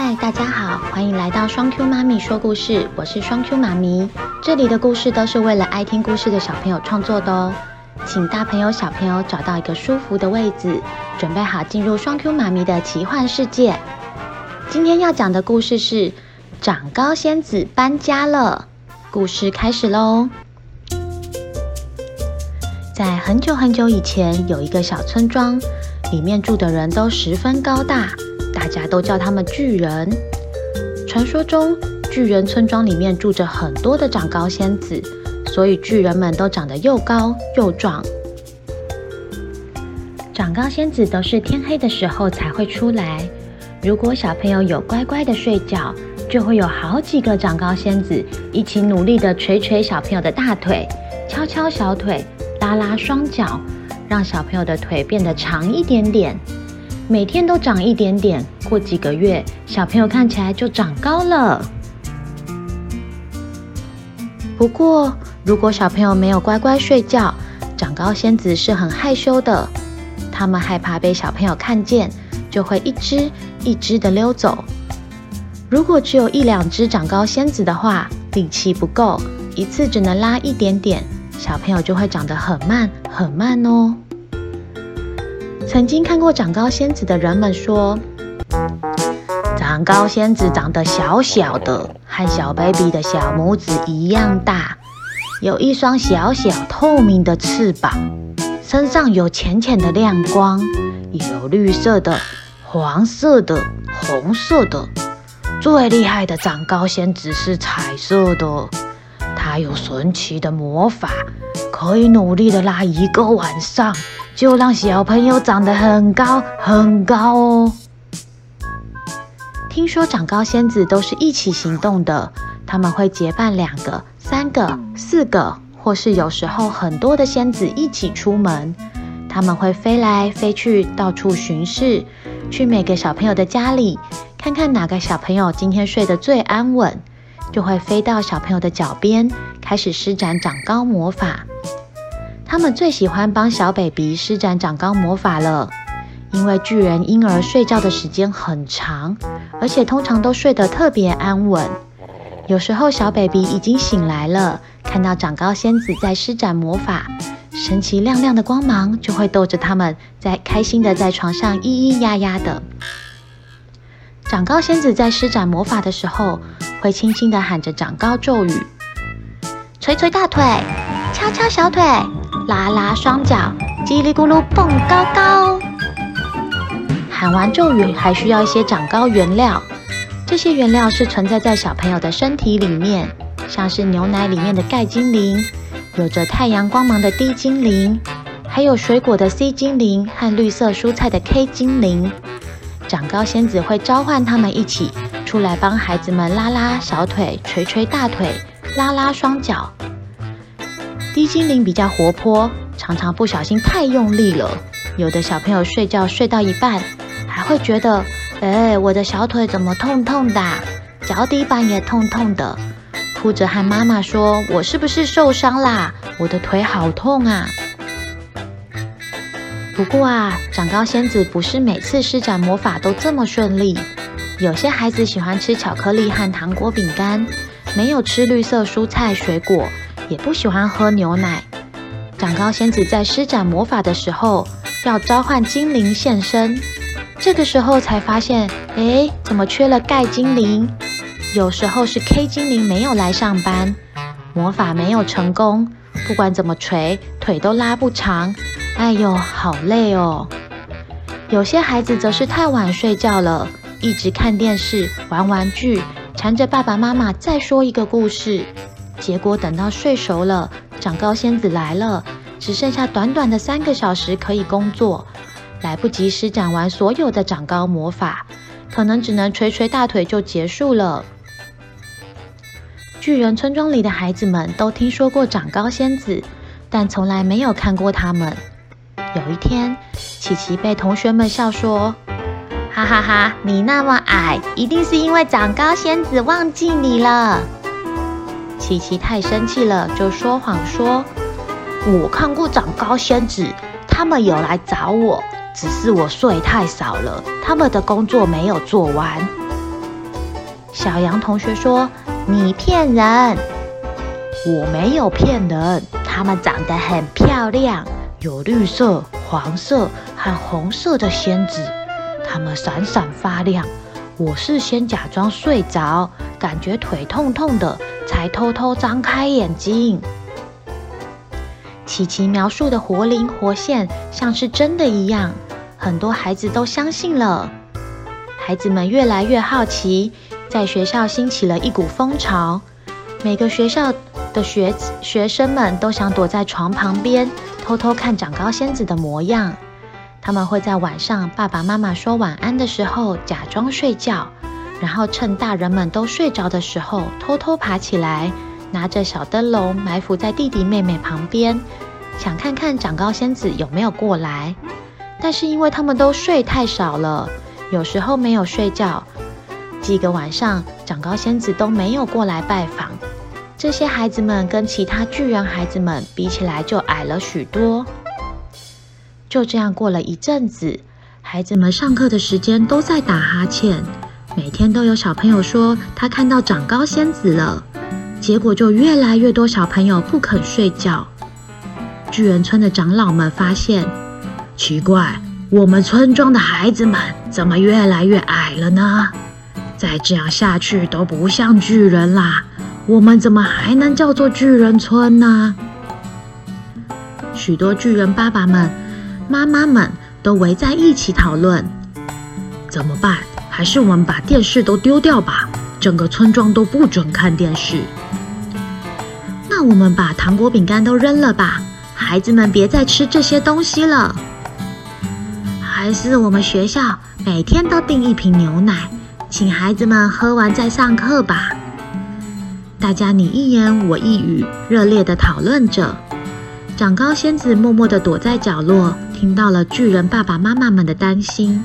嗨，大家好，欢迎来到双 Q 妈咪说故事，我是双 Q 妈咪。这里的故事都是为了爱听故事的小朋友创作的哦，请大朋友小朋友找到一个舒服的位置，准备好进入双 Q 妈咪的奇幻世界。今天要讲的故事是长高仙子搬家了，故事开始喽。在很久很久以前，有一个小村庄，里面住的人都十分高大。大家都叫他们巨人。传说中，巨人村庄里面住着很多的长高仙子，所以巨人们都长得又高又壮。长高仙子都是天黑的时候才会出来。如果小朋友有乖乖的睡觉，就会有好几个长高仙子一起努力的捶捶小朋友的大腿，敲敲小腿，拉拉双脚，让小朋友的腿变得长一点点。每天都长一点点，过几个月，小朋友看起来就长高了。不过，如果小朋友没有乖乖睡觉，长高仙子是很害羞的。他们害怕被小朋友看见，就会一只一只的溜走。如果只有一两只长高仙子的话，力气不够，一次只能拉一点点，小朋友就会长得很慢很慢哦。曾经看过长高仙子的人们说，长高仙子长得小小的，和小 baby 的小拇指一样大，有一双小小透明的翅膀，身上有浅浅的亮光，有绿色的、黄色的、红色的。最厉害的长高仙子是彩色的，它有神奇的魔法，可以努力的拉一个晚上。就让小朋友长得很高很高哦。听说长高仙子都是一起行动的，他们会结伴两个、三个、四个，或是有时候很多的仙子一起出门。他们会飞来飞去，到处巡视，去每个小朋友的家里，看看哪个小朋友今天睡得最安稳，就会飞到小朋友的脚边，开始施展长高魔法。他们最喜欢帮小 baby 施展长高魔法了，因为巨人婴儿睡觉的时间很长，而且通常都睡得特别安稳。有时候小 baby 已经醒来了，看到长高仙子在施展魔法，神奇亮亮的光芒就会逗着他们在开心的在床上咿咿呀呀的。长高仙子在施展魔法的时候，会轻轻地喊着长高咒语，捶捶大腿，敲敲小腿。拉拉双脚，叽里咕噜蹦高高。喊完咒语，还需要一些长高原料。这些原料是存在在小朋友的身体里面，像是牛奶里面的钙精灵，有着太阳光芒的 D 精灵，还有水果的 C 精灵和绿色蔬菜的 K 精灵。长高仙子会召唤他们一起出来，帮孩子们拉拉小腿、捶捶大腿、拉拉双脚。低精灵比较活泼，常常不小心太用力了。有的小朋友睡觉睡到一半，还会觉得，哎，我的小腿怎么痛痛的？脚底板也痛痛的，哭着和妈妈说：“我是不是受伤啦？我的腿好痛啊！”不过啊，长高仙子不是每次施展魔法都这么顺利。有些孩子喜欢吃巧克力和糖果饼干，没有吃绿色蔬菜水果。也不喜欢喝牛奶。长高仙子在施展魔法的时候，要召唤精灵现身。这个时候才发现，哎，怎么缺了钙精灵？有时候是 K 精灵没有来上班，魔法没有成功。不管怎么捶，腿都拉不长。哎呦，好累哦。有些孩子则是太晚睡觉了，一直看电视、玩玩具，缠着爸爸妈妈再说一个故事。结果等到睡熟了，长高仙子来了，只剩下短短的三个小时可以工作，来不及施展完所有的长高魔法，可能只能捶捶大腿就结束了。巨人村庄里的孩子们都听说过长高仙子，但从来没有看过他们。有一天，琪琪被同学们笑说：“哈哈哈，你那么矮，一定是因为长高仙子忘记你了。”琪琪太生气了，就说谎说：“我看过长高仙子，他们有来找我，只是我睡太少了，他们的工作没有做完。”小羊同学说：“你骗人！”我没有骗人，他们长得很漂亮，有绿色、黄色和红色的仙子，它们闪闪发亮。我是先假装睡着，感觉腿痛痛的，才偷偷张开眼睛。琪琪描述的活灵活现，像是真的一样，很多孩子都相信了。孩子们越来越好奇，在学校兴起了一股风潮，每个学校的学学生们都想躲在床旁边，偷偷看长高仙子的模样。他们会在晚上爸爸妈妈说晚安的时候假装睡觉，然后趁大人们都睡着的时候偷偷爬起来。拿着小灯笼埋伏在弟弟妹妹旁边，想看看长高仙子有没有过来。但是因为他们都睡太少了，有时候没有睡觉，几个晚上长高仙子都没有过来拜访。这些孩子们跟其他巨人孩子们比起来就矮了许多。就这样过了一阵子，孩子们上课的时间都在打哈欠，每天都有小朋友说他看到长高仙子了。结果就越来越多小朋友不肯睡觉。巨人村的长老们发现，奇怪，我们村庄的孩子们怎么越来越矮了呢？再这样下去都不像巨人啦，我们怎么还能叫做巨人村呢？许多巨人爸爸们、妈妈们都围在一起讨论，怎么办？还是我们把电视都丢掉吧？整个村庄都不准看电视。那我们把糖果饼干都扔了吧，孩子们别再吃这些东西了。还是我们学校每天都订一瓶牛奶，请孩子们喝完再上课吧。大家你一言我一语，热烈地讨论着。长高仙子默默地躲在角落，听到了巨人爸爸妈妈们的担心。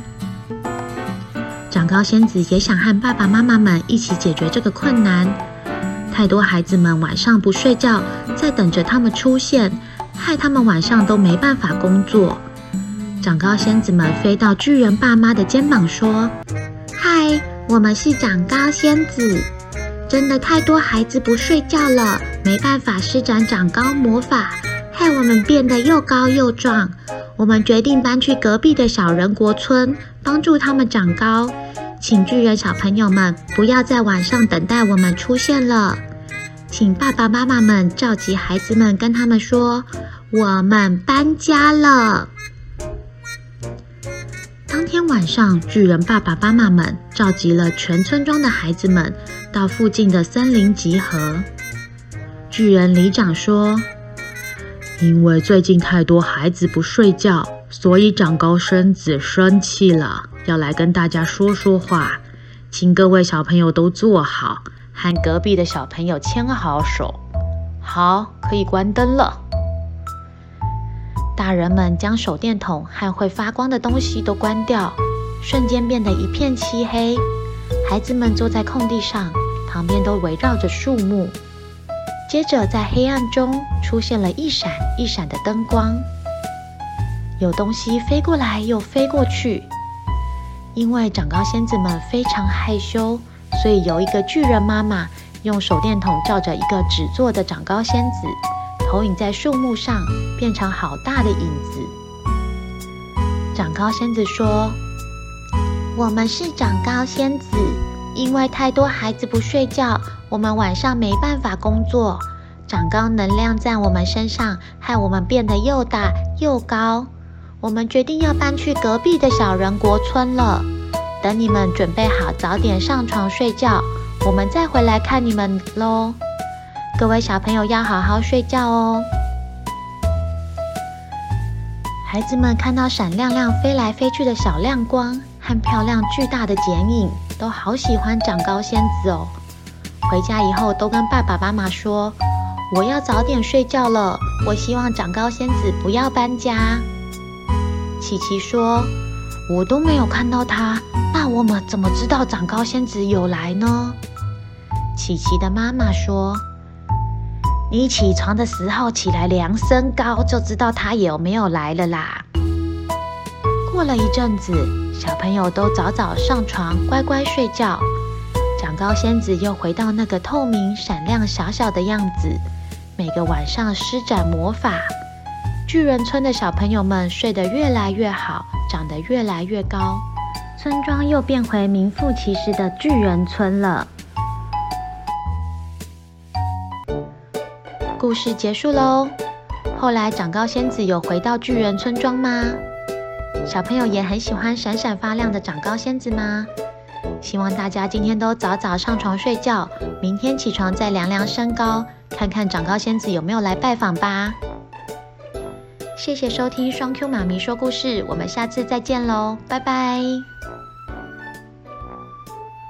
长高仙子也想和爸爸妈妈们一起解决这个困难。太多孩子们晚上不睡觉，在等着他们出现，害他们晚上都没办法工作。长高仙子们飞到巨人爸妈的肩膀说：“嗨，我们是长高仙子，真的太多孩子不睡觉了，没办法施展长高魔法，害我们变得又高又壮。我们决定搬去隔壁的小人国村，帮助他们长高。”请巨人小朋友们不要在晚上等待我们出现了，请爸爸妈妈们召集孩子们，跟他们说我们搬家了。当天晚上，巨人爸爸妈妈们召集了全村庄的孩子们到附近的森林集合。巨人里长说：“因为最近太多孩子不睡觉，所以长高身子生气了。”要来跟大家说说话，请各位小朋友都坐好，和隔壁的小朋友牵好手。好，可以关灯了。大人们将手电筒和会发光的东西都关掉，瞬间变得一片漆黑。孩子们坐在空地上，旁边都围绕着树木。接着，在黑暗中出现了一闪一闪的灯光，有东西飞过来又飞过去。因为长高仙子们非常害羞，所以由一个巨人妈妈用手电筒照着一个纸做的长高仙子，投影在树木上，变成好大的影子。长高仙子说：“我们是长高仙子，因为太多孩子不睡觉，我们晚上没办法工作。长高能量在我们身上，害我们变得又大又高。”我们决定要搬去隔壁的小人国村了。等你们准备好，早点上床睡觉，我们再回来看你们喽。各位小朋友要好好睡觉哦。孩子们看到闪亮亮飞来飞去的小亮光和漂亮巨大的剪影，都好喜欢长高仙子哦。回家以后都跟爸爸妈妈说：“我要早点睡觉了。我希望长高仙子不要搬家。”琪琪说：“我都没有看到他，那我们怎么知道长高仙子有来呢？”琪琪的妈妈说：“你起床的时候起来量身高，就知道他有没有来了啦。”过了一阵子，小朋友都早早上床，乖乖睡觉。高仙子又回到那个透明、闪亮、小小的样子，每个晚上施展魔法。巨人村的小朋友们睡得越来越好，长得越来越高，村庄又变回名副其实的巨人村了。故事结束喽。后来长高仙子有回到巨人村庄吗？小朋友也很喜欢闪闪发亮的长高仙子吗？希望大家今天都早早上床睡觉，明天起床再量量身高，看看长高仙子有没有来拜访吧。谢谢收听双 Q 妈咪说故事，我们下次再见喽，拜拜。